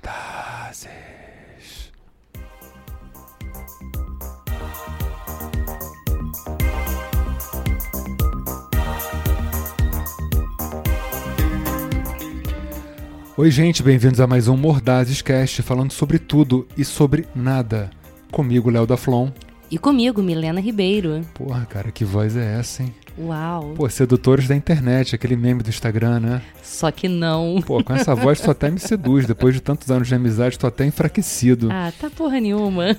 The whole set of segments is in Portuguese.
Mordazes. Oi, gente, bem-vindos a mais um Mordazes Cast, falando sobre tudo e sobre nada. Comigo, Léo da Flon. E comigo, Milena Ribeiro. Porra, cara, que voz é essa, hein? Uau. Pô, sedutores da internet, aquele meme do Instagram, né? Só que não. Pô, com essa voz tu até me seduz. Depois de tantos anos de amizade, tô até enfraquecido. Ah, tá porra nenhuma.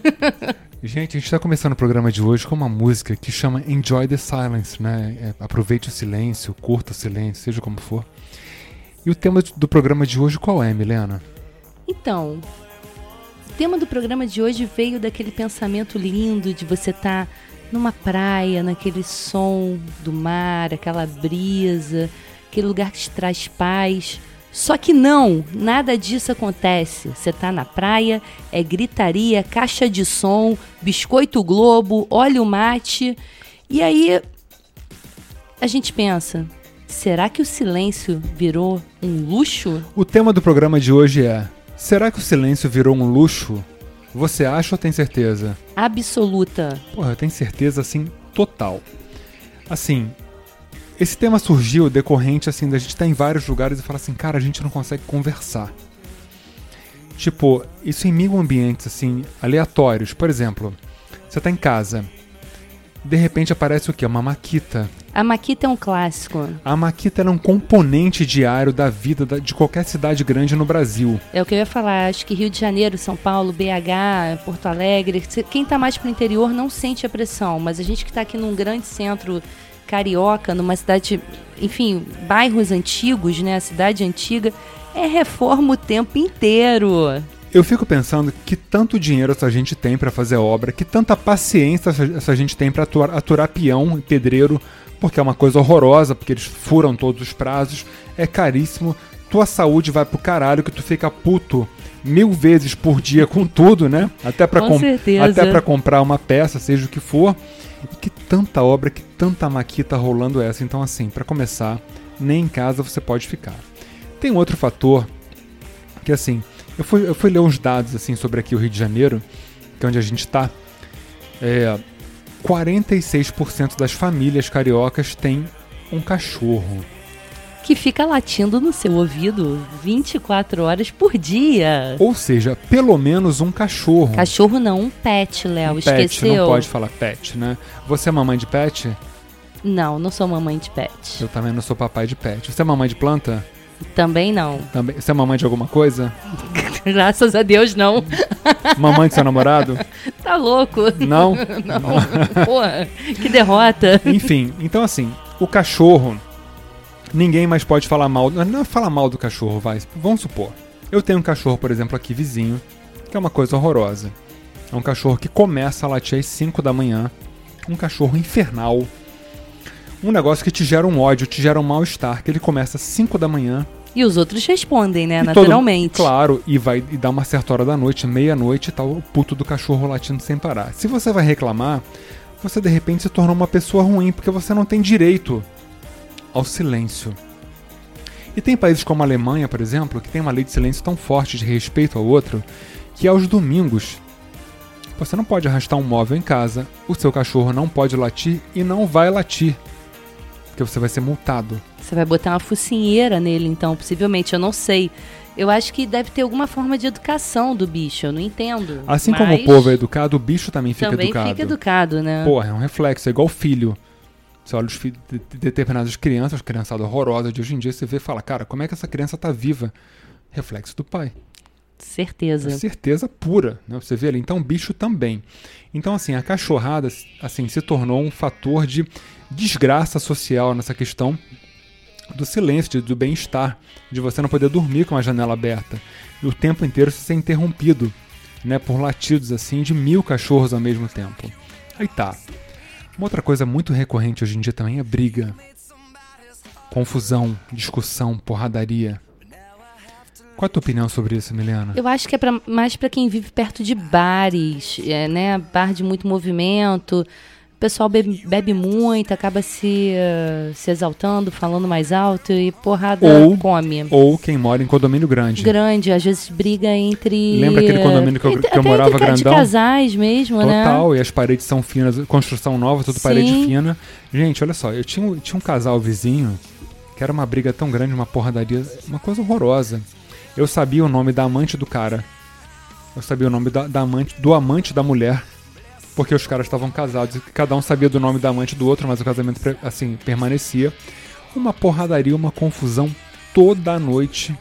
Gente, a gente tá começando o programa de hoje com uma música que chama Enjoy the Silence, né? É, aproveite o silêncio, curta o silêncio, seja como for. E o tema do programa de hoje qual é, Milena? Então, o tema do programa de hoje veio daquele pensamento lindo de você estar tá numa praia, naquele som do mar, aquela brisa, aquele lugar que te traz paz. Só que não, nada disso acontece. Você tá na praia, é gritaria, caixa de som, biscoito globo, óleo mate. E aí a gente pensa, será que o silêncio virou um luxo? O tema do programa de hoje é: será que o silêncio virou um luxo? Você acha ou tem certeza? Absoluta. Porra, eu tenho certeza, assim, total. Assim, esse tema surgiu decorrente, assim, da gente estar tá em vários lugares e falar assim, cara, a gente não consegue conversar. Tipo, isso em mil ambientes, assim, aleatórios. Por exemplo, você tá em casa, de repente aparece o quê? Uma maquita. A maquita é um clássico. A maquita é um componente diário da vida de qualquer cidade grande no Brasil. É o que eu ia falar. Acho que Rio de Janeiro, São Paulo, BH, Porto Alegre. Quem está mais para o interior não sente a pressão, mas a gente que está aqui num grande centro carioca, numa cidade, enfim, bairros antigos, né? A cidade antiga, é reforma o tempo inteiro. Eu fico pensando que tanto dinheiro essa gente tem para fazer obra, que tanta paciência essa gente tem para aturar, aturar peão, pedreiro, porque é uma coisa horrorosa, porque eles furam todos os prazos, é caríssimo, tua saúde vai pro caralho que tu fica puto mil vezes por dia com tudo, né? Até para com até para comprar uma peça, seja o que for. E que tanta obra, que tanta maquita rolando essa. Então assim, para começar, nem em casa você pode ficar. Tem outro fator que assim, eu fui, eu fui ler uns dados assim sobre aqui o Rio de Janeiro, que é onde a gente está. É, 46% das famílias cariocas têm um cachorro. Que fica latindo no seu ouvido 24 horas por dia. Ou seja, pelo menos um cachorro. Cachorro não, um pet, Léo. Um Esqueceu? Pet, não pode falar pet, né? Você é mamãe de pet? Não, não sou mamãe de pet. Eu também não sou papai de pet. Você é mamãe de planta? Também não. Também. Você é mamãe de alguma coisa? Graças a Deus, não. Mamãe de seu namorado? Tá louco. Não? Não. Porra, que derrota. Enfim, então assim, o cachorro, ninguém mais pode falar mal. Não é falar mal do cachorro, vai. Vamos supor. Eu tenho um cachorro, por exemplo, aqui vizinho, que é uma coisa horrorosa. É um cachorro que começa a latir às 5 da manhã. Um cachorro infernal um negócio que te gera um ódio, te gera um mal-estar, que ele começa às 5 da manhã. E os outros respondem, né? Naturalmente. Todo, claro, e vai e dá uma certa hora da noite, meia-noite e tá o puto do cachorro latindo sem parar. Se você vai reclamar, você de repente se tornou uma pessoa ruim, porque você não tem direito ao silêncio. E tem países como a Alemanha, por exemplo, que tem uma lei de silêncio tão forte de respeito ao outro, que aos domingos você não pode arrastar um móvel em casa, o seu cachorro não pode latir e não vai latir porque você vai ser multado. Você vai botar uma focinheira nele, então, possivelmente, eu não sei. Eu acho que deve ter alguma forma de educação do bicho, eu não entendo. Assim como o povo é educado, o bicho também fica também educado. Também fica educado, né? Porra, é um reflexo, é igual filho. Você olha os filhos de determinadas crianças, criançada horrorosa de hoje em dia, você vê e fala, cara, como é que essa criança tá viva? Reflexo do pai. Certeza. É certeza pura, né? Você vê ali. Então, bicho também. Então, assim, a cachorrada assim, se tornou um fator de desgraça social nessa questão do silêncio, do bem-estar, de você não poder dormir com a janela aberta e o tempo inteiro ser interrompido, né, por latidos assim de mil cachorros ao mesmo tempo. Aí tá. Uma outra coisa muito recorrente hoje em dia também é briga, confusão, discussão, porradaria. Qual a tua opinião sobre isso, Milena? Eu acho que é pra, mais para quem vive perto de bares, é, né? Bar de muito movimento, pessoal bebe, bebe muito, acaba se, uh, se exaltando, falando mais alto e porrada Ou- come. Ou quem mora em condomínio grande. Grande, às vezes briga entre. Lembra aquele condomínio que eu- entre- que eu morava entre grandão? casais mesmo, né? Total, e as paredes são finas, construção nova, tudo parede Sim. fina. Gente, olha só, eu tinha, tinha um casal vizinho que era uma briga tão grande, uma porradaria, uma coisa horrorosa. Eu sabia o nome da amante do cara. Eu sabia o nome da, da amante, do amante da mulher. Porque os caras estavam casados e cada um sabia do nome da amante do outro, mas o casamento assim permanecia. Uma porradaria, uma confusão toda a noite.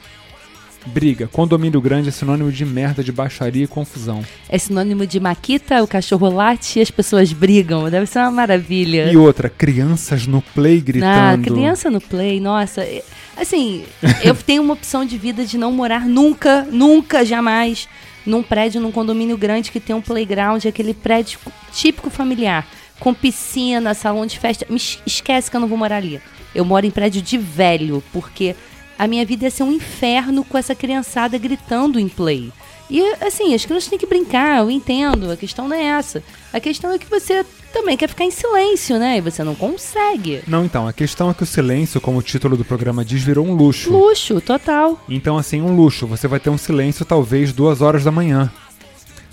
Briga. Condomínio grande é sinônimo de merda, de baixaria e confusão. É sinônimo de Maquita, o cachorro late e as pessoas brigam. Deve ser uma maravilha. E outra, crianças no play Ah, gritando. criança no play, nossa. é- Assim, eu tenho uma opção de vida de não morar nunca, nunca, jamais, num prédio, num condomínio grande que tem um playground, aquele prédio típico familiar, com piscina, salão de festa. Me es- esquece que eu não vou morar ali. Eu moro em prédio de velho, porque a minha vida ia ser um inferno com essa criançada gritando em play. E assim, as crianças têm que brincar, eu entendo, a questão não é essa. A questão é que você também quer ficar em silêncio, né? E você não consegue. Não, então, a questão é que o silêncio, como o título do programa diz, virou um luxo. Luxo, total. Então, assim, um luxo. Você vai ter um silêncio talvez duas horas da manhã.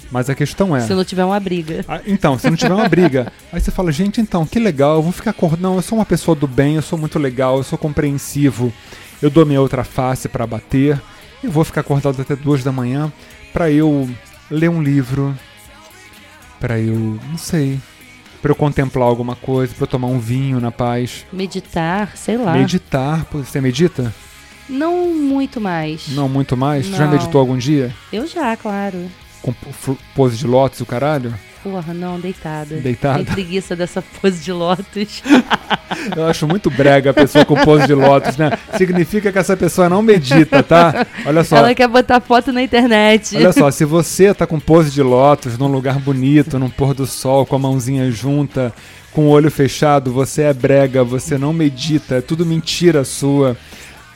Mas a questão é. Se não tiver uma briga. Ah, então, se não tiver uma briga, aí você fala, gente, então, que legal, eu vou ficar acordado. Não, eu sou uma pessoa do bem, eu sou muito legal, eu sou compreensivo, eu dou minha outra face pra bater, eu vou ficar acordado até duas da manhã pra eu ler um livro, pra eu, não sei, pra eu contemplar alguma coisa, pra eu tomar um vinho na paz, Meditar, sei lá. meditar. Você medita? Não muito mais. Não muito mais? Tu já Não. meditou algum dia? Eu já, claro. Com pose de lótus e o caralho? Porra, não, deitada. Deitada? Tem preguiça dessa pose de lótus. Eu acho muito brega a pessoa com pose de lótus, né? Significa que essa pessoa não medita, tá? Olha só. Ela quer botar foto na internet. Olha só, se você tá com pose de lótus num lugar bonito, num pôr do sol, com a mãozinha junta, com o olho fechado, você é brega, você não medita, é tudo mentira sua.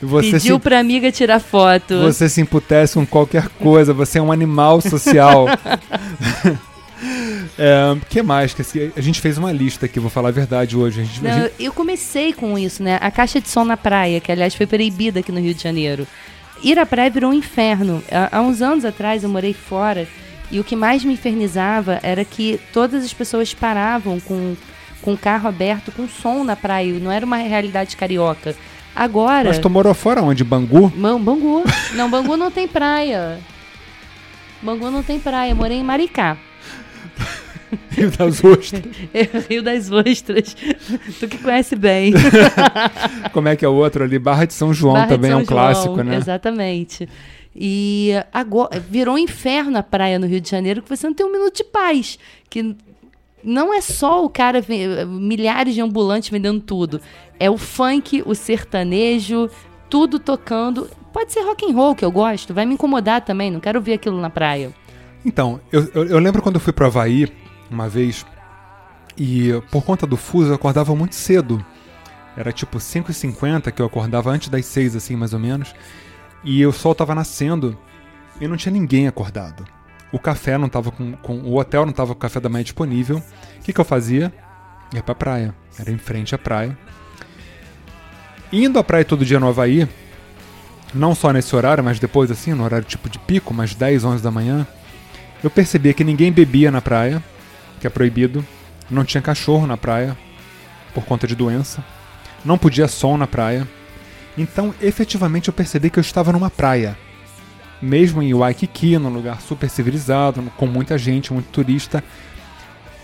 Você Pediu se, pra amiga tirar foto. você se emputece com qualquer coisa, você é um animal social. É, que mais? Que a gente fez uma lista aqui, vou falar a verdade hoje. A gente, a Não, gente- eu comecei com isso, né? A caixa de som na praia, que aliás foi proibida aqui no Rio de Janeiro. Ir à praia virou um inferno. Há, uns anos atrás eu morei fora e o que mais me infernizava era que todas as pessoas paravam com, com o carro aberto, com som na praia. Não era uma realidade carioca. Agora. Mas tu morou fora onde? Bangu? Ban- Bangu. Não, Bangu não tem praia. Bangu não tem praia. Morei em Maricá. Rio das Ostras. Rio das Ostras. tu que conhece bem. Como é que é o outro ali? Barra de São João Barra também é São um clássico, João, né? Exatamente. E agora virou um inferno a praia no Rio de Janeiro que você não tem um minuto de paz. Que não é só o cara, milhares de ambulantes vendendo tudo. É o funk, o sertanejo, tudo tocando. Pode ser rock and roll que eu gosto, vai me incomodar também, não quero ver aquilo na praia. Então, eu, eu, eu lembro quando eu fui pro Havaí uma vez e por conta do fuso eu acordava muito cedo. Era tipo 5h50 que eu acordava antes das 6, assim, mais ou menos. E o sol tava nascendo e não tinha ninguém acordado. O café não tava com, com o hotel não tava com café da manhã disponível. O que, que eu fazia? Ia pra praia. Era em frente à praia. Indo à praia todo dia no Havaí, não só nesse horário, mas depois assim, no horário tipo de pico, umas 10, 11 da manhã, eu percebia que ninguém bebia na praia, que é proibido. Não tinha cachorro na praia, por conta de doença. Não podia som na praia. Então, efetivamente, eu percebi que eu estava numa praia. Mesmo em Waikiki, num lugar super civilizado, com muita gente, muito turista.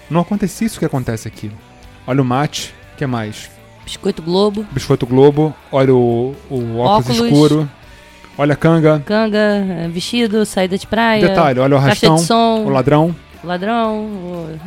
Não acontecia isso que acontece aqui. Olha o mate, o que mais? Biscoito Globo, Biscoito Globo, olha o, o óculos, Óculos. escuro, olha a canga. canga, eh, vestido, saída de praia. Detalhe, olha o caixa rastão, de som, o ladrão. Ladrão,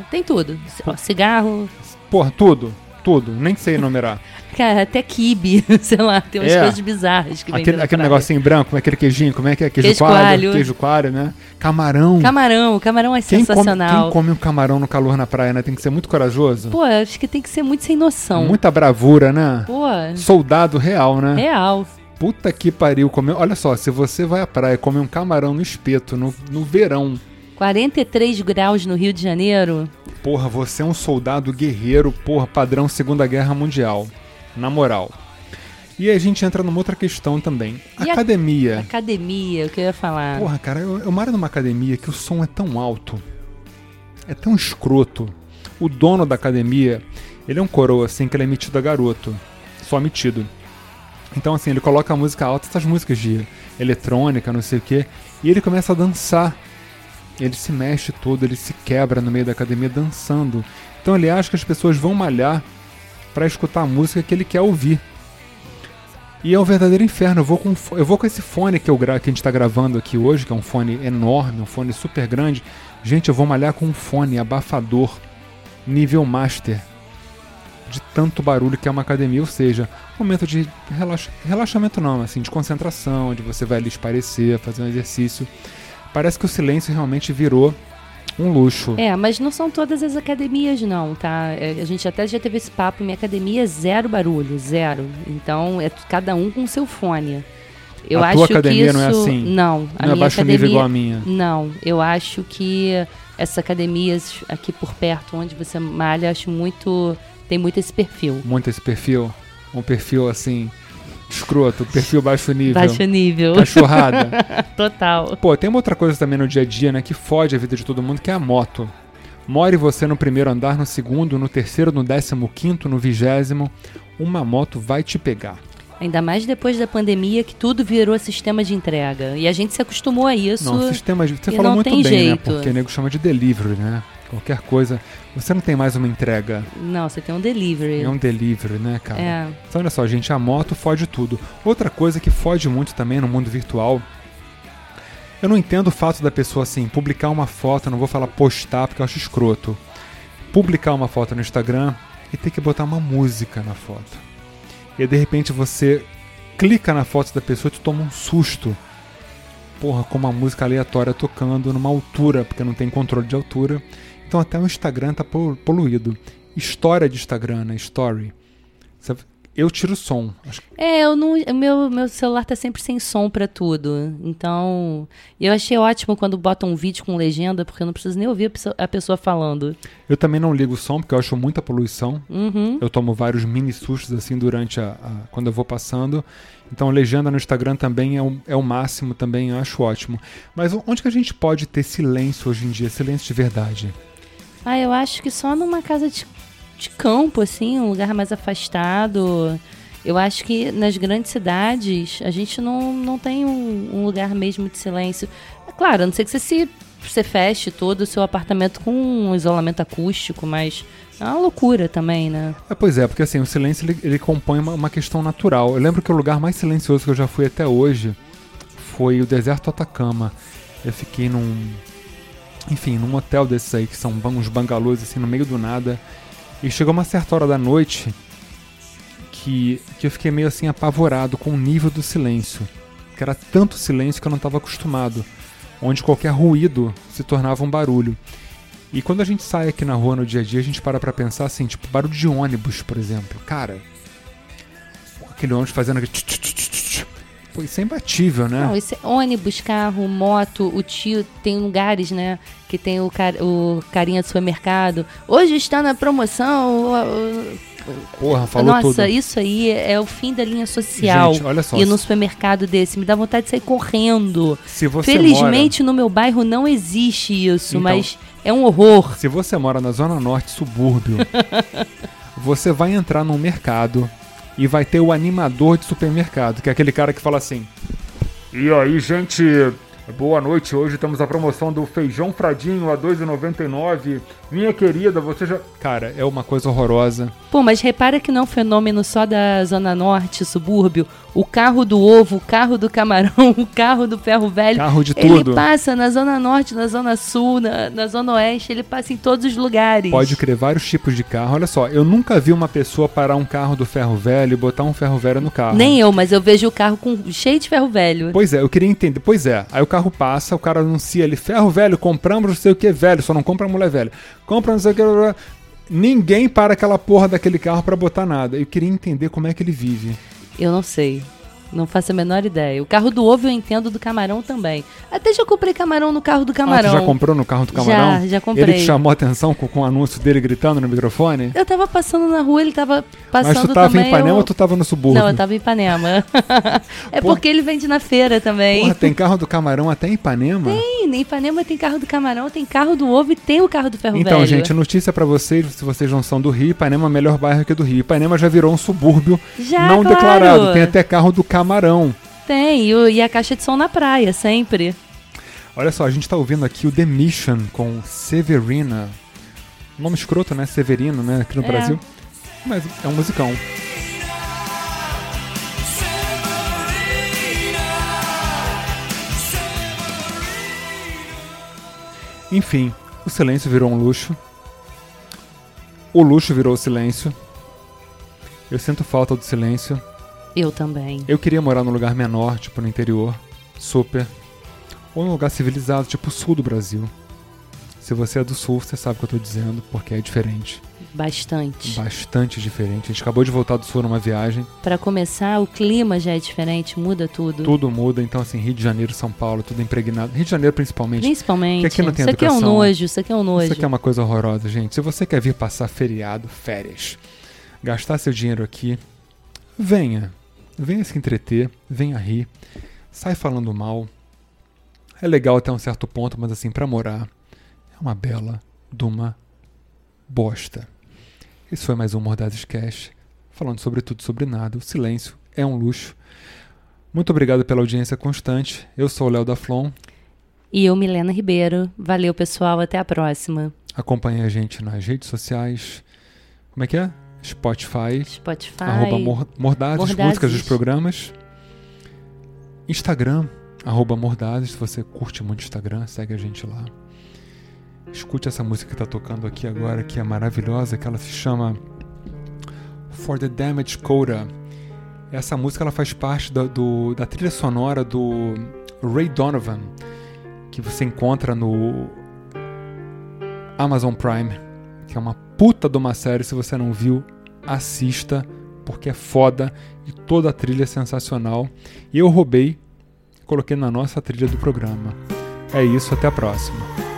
tem tudo. Cigarro, Porra, tudo, tudo. Nem sei enumerar. cara, até kibe, sei lá, tem umas É. coisas bizarras que Aquele, aquele negocinho branco, como é aquele queijinho, como é que é? Queijo, Queijo coalho, coalho. Queijo coalho, né? Camarão. Camarão, camarão é quem, come, sensacional. quem come um camarão no calor na praia, né? Tem que ser muito corajoso. Pô, acho que tem que ser muito sem noção. Muita bravura, né? Pô, Soldado real, né? real. Puta que pariu. Comer... Olha só, se você vai à praia e come um camarão no espeto, no, no verão, 43 graus no Rio de Janeiro. Porra, você é um soldado guerreiro, porra, padrão Segunda Guerra Mundial. Na moral. E aí a gente entra numa outra questão também. E a- academia. Academia, o que eu ia falar. Porra, cara, eu, eu moro numa academia que o som é tão alto, é tão escroto. O dono da academia, ele é um coroa, assim, que ele é metido a garoto. Só metido. Então, assim, ele coloca a música alta, essas músicas de eletrônica, não sei o quê, e ele começa a dançar. Ele se mexe todo, ele se quebra no meio da academia dançando. Então ele acha que as pessoas vão malhar pra escutar a música que ele quer ouvir. E é um verdadeiro inferno. Eu vou com, eu vou com esse fone que, eu gra que a gente tá gravando aqui hoje, que é um fone enorme, um fone super grande. Gente, eu vou malhar com um fone abafador, nível master. De tanto barulho que é uma academia, ou seja, momento de relaxa, relaxamento não, assim, de concentração, de você vai ali esparecer, fazer um exercício. Parece que o silêncio realmente virou um luxo. É, mas não são todas as academias, não, tá? É, A gente até já teve esse papo. Minha academia é zero barulho, zero. Então é cada um com seu fone. Eu A acho tua que academia isso não é assim? Não, a não é minha baixo academia nível igual a minha. não. Eu acho que essas academias aqui por perto, onde você malha, acho muito tem muito esse perfil. Muito esse perfil. Um perfil assim, escroto, perfil baixo nível. Baixo nível, Cachorrada. total. Pô, tem uma outra coisa também no dia a dia, né, que fode a vida de todo mundo, que é a moto. More você no primeiro andar, no segundo, no terceiro, no décimo quinto, no vigésimo, uma moto vai te pegar. Ainda mais depois da pandemia que tudo virou sistema de entrega e a gente se acostumou a isso. Não, sistema de... Você falou muito bem, né? jeito. Porque o nego chama de delivery, né? Qualquer coisa. Você não tem mais uma entrega. Não, você tem um delivery. É um delivery, né, cara? É. Então, olha só, gente, a moto fode tudo. Outra coisa que fode muito também no mundo virtual. Eu não entendo o fato da pessoa, assim, publicar uma foto, não vou falar postar porque eu acho escroto. Publicar uma foto no Instagram e ter que botar uma música na foto. E aí, de repente você clica na foto da pessoa e tu toma um susto. Porra, com uma música aleatória tocando numa altura, porque não tem controle de altura. Então até o Instagram tá polu- poluído. História de Instagram, né? Story. Eu tiro o som. É, eu não, o meu, meu celular tá sempre sem som pra tudo. Então, eu achei ótimo quando botam um vídeo com legenda, porque eu não preciso nem ouvir a pessoa, a pessoa falando. Eu também não ligo o som, porque eu acho muita poluição. Uhum. Eu tomo vários mini sustos assim durante a, a- quando eu vou passando. Então legenda no Instagram também é o, é o máximo, também eu acho ótimo. Mas onde que a gente pode ter silêncio hoje em dia? Silêncio de verdade. Ah, eu acho que só numa casa de, de campo, assim, um lugar mais afastado. Eu acho que nas grandes cidades a gente não, não tem um, um lugar mesmo de silêncio. É claro, a não ser que você se você feche todo o seu apartamento com um isolamento acústico, mas é uma loucura também, né? É, pois é, porque assim, o silêncio ele, ele compõe uma, uma questão natural. Eu lembro que o lugar mais silencioso que eu já fui até hoje foi o deserto Atacama. Eu fiquei num. Enfim, num hotel desses aí, que são uns bangalôs assim no meio do nada. E chegou uma certa hora da noite que, que eu fiquei meio assim apavorado com o nível do silêncio. Que era tanto silêncio que eu não estava acostumado. Onde qualquer ruído se tornava um barulho. E quando a gente sai aqui na rua no dia a dia, a gente para pra pensar assim, tipo, barulho de ônibus, por exemplo. Cara, aquele ônibus fazendo aquele... Pô, isso é imbatível, né? Não, esse ônibus, carro, moto, o tio, tem lugares, né, que tem o, car o carinha do supermercado. Hoje está na promoção. o- o- Porra, falou Nossa, tudo. isso aí é o fim da linha social. Gente, olha só. Ir no supermercado desse, me dá vontade de sair correndo. Se você Felizmente no meu bairro não existe isso, Então- mas é um horror. mora, se você mora na zona norte, subúrbio, você vai entrar num mercado e vai ter o animador de supermercado, que é aquele cara que fala assim: "E aí, gente, boa noite. Hoje temos a promoção do feijão fradinho a 2,99. Minha querida, você já Cara, é uma coisa horrorosa. Pô, mas repara que não é um fenômeno só da Zona Norte, subúrbio. O carro do ovo, o carro do camarão, o carro do ferro velho. Carro de Ele tudo. passa na Zona Norte, na Zona Sul, na, na Zona Oeste, ele passa em todos os lugares. Pode crer vários tipos de carro. Olha só, eu nunca vi uma pessoa parar um carro do ferro velho e botar um ferro velho no carro. Nem eu, mas eu vejo o carro com cheio de ferro velho. Pois é, eu queria entender. Pois é, aí o carro passa, o cara anuncia ali, ferro velho, compramos não sei o que velho, só não compra mulher velha. Compra não sei o que. blá, blá. Ninguém para aquela porra daquele carro pra botar nada. Eu queria entender como é que ele vive. Eu não sei. Não faço a menor ideia. O carro do ovo eu entendo do camarão também. Até já comprei camarão no carro do camarão. Ah, já comprou no carro do camarão? Já, já comprei. Ele te chamou a atenção com, com o anúncio dele gritando no microfone? Eu tava passando na rua, ele tava passando Mas tu tava também. em Ipanema eu... ou tu tava no subúrbio? Não, eu tava em Ipanema. é Porra. porque ele vende na feira também. Porra, tem carro do camarão até em Ipanema? Tem, em Ipanema tem carro do camarão, tem carro do ovo e tem o carro do ferro Então, velho. gente, notícia pra vocês, se vocês não são do Rio, Ipanema é o melhor bairro que do Rio. Ipanema já virou um subúrbio Já, não claro. declarado. Tem até carro do camarão. Tem, e, o- e a caixa de som na praia, sempre. Olha só, a gente tá ouvindo aqui o The Mission com Severina. Nome escroto, né? Severino, né? Aqui no É. Brasil. Mas é um musicão. Enfim, o silêncio virou um luxo. O luxo virou silêncio. Eu sinto falta do silêncio. Eu também. Eu queria morar num lugar menor, tipo no interior, super. Ou num lugar civilizado, tipo o sul do Brasil. Se você é do sul, você sabe o que eu tô dizendo, porque é diferente. Bastante. Bastante diferente. A gente acabou de voltar do sul numa viagem, Pra começar, o clima já é diferente, muda tudo. tudo muda, então assim, Rio de Janeiro, São Paulo, tudo impregnado. Rio de Janeiro principalmente. Principalmente. Que aqui não tem isso aqui é um educação. nojo, isso aqui é um nojo. Isso aqui é uma coisa horrorosa, gente. Se você quer vir passar feriado, férias, gastar seu dinheiro aqui, venha. Venha se entreter, venha rir, sai falando mal. É legal até um certo ponto, mas assim, pra morar, é uma bela de uma bosta. Esse foi mais um Mordazes Cash, falando sobre tudo, sobre nada. O silêncio é um luxo. Muito obrigado pela audiência constante. Eu sou o Léo da Flon. E eu, Milena Ribeiro. Valeu, pessoal. Até a próxima. Acompanhe a gente nas redes sociais. Como é que é? Spotify, Spotify. arroba Mor- Mordazes, Mordazes. músicas dos programas. Instagram, arroba Mordazes. Se você curte muito Instagram, segue a gente lá. Escute essa música que tá tocando aqui agora, que é maravilhosa, que ela se chama For the Damage Coda. Essa música ela faz parte da, do- da trilha sonora do Ray Donovan, que você encontra no Amazon Prime, que é uma puta de uma série. Se você não viu, assista, porque é foda e toda a trilha é sensacional. E eu roubei, coloquei na nossa trilha do programa. É isso, até a próxima.